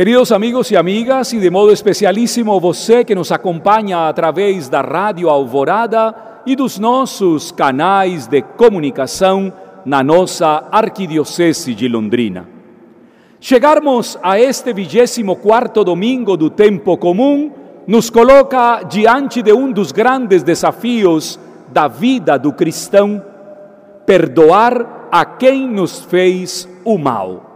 Queridos amigos e amigas, e de modo especialíssimo você que nos acompanha através da Rádio Alvorada e dos nossos canais de comunicação na nossa Arquidiocese de Londrina. Chegarmos a este vigésimo quarto domingo do tempo comum nos coloca diante de um dos grandes desafios da vida do cristão, perdoar a quem nos fez o mal.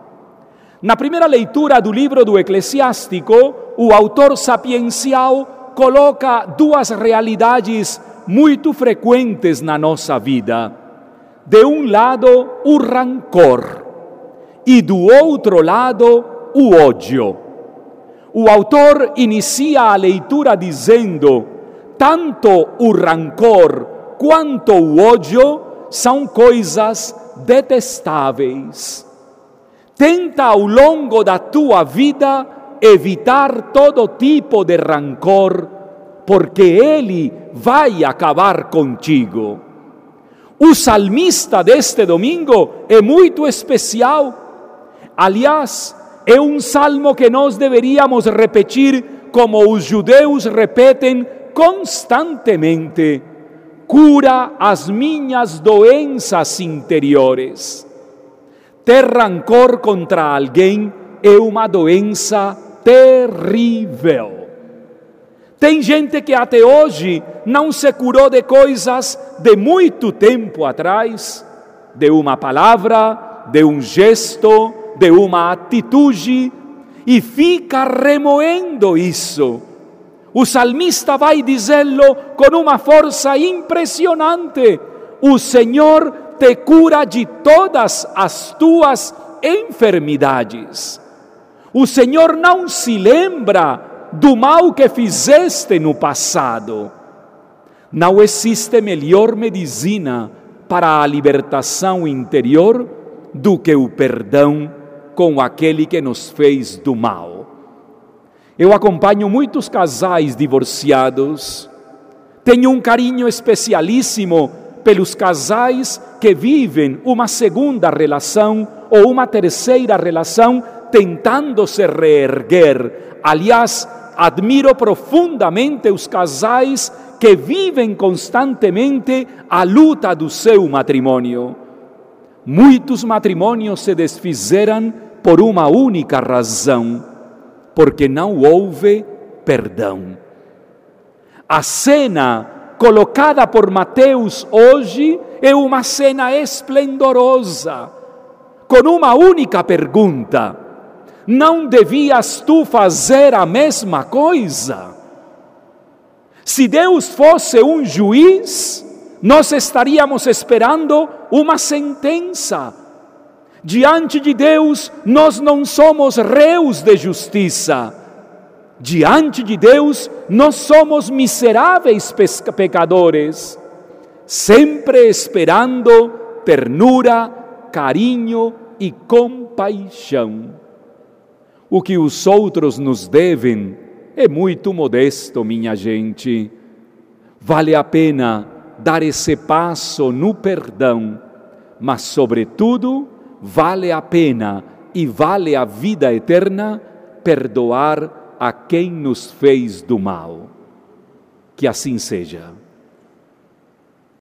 Na primeira leitura do livro do Eclesiástico, o autor sapiencial coloca duas realidades muito frequentes na nossa vida. De um lado, o rancor, e do outro lado, o ódio. O autor inicia a leitura dizendo: tanto o rancor quanto o ódio são coisas detestáveis. Tenta ao longo da tua vida evitar todo tipo de rancor, porque ele vai acabar contigo. O salmista deste domingo é muito especial. Aliás, é um salmo que nós deveríamos repetir como os judeus repetem constantemente: cura as minhas doenças interiores. Ter rancor contra alguém é uma doença terrível. Tem gente que até hoje não se curou de coisas de muito tempo atrás, de uma palavra, de um gesto, de uma atitude, e fica remoendo isso. O salmista vai dizê-lo com uma força impressionante: O Senhor te cura de todas as tuas enfermidades. O Senhor não se lembra do mal que fizeste no passado. Não existe melhor medicina para a libertação interior do que o perdão com aquele que nos fez do mal. Eu acompanho muitos casais divorciados, tenho um carinho especialíssimo pelos casais que vivem uma segunda relação ou uma terceira relação tentando se reerguer. Aliás, admiro profundamente os casais que vivem constantemente a luta do seu matrimônio. Muitos matrimônios se desfizeram por uma única razão, porque não houve perdão. A cena colocada por Mateus hoje é uma cena esplendorosa, com uma única pergunta: não devias tu fazer a mesma coisa? Se Deus fosse um juiz, nós estaríamos esperando uma sentença. Diante de Deus, nós não somos réus de justiça Diante de Deus, nós somos miseráveis pecadores, sempre esperando ternura, carinho e compaixão. O que os outros nos devem é muito modesto, minha gente. Vale a pena dar esse passo no perdão, mas, sobretudo, vale a pena e vale a vida eterna perdoar a quem nos fez do mal. Que assim seja.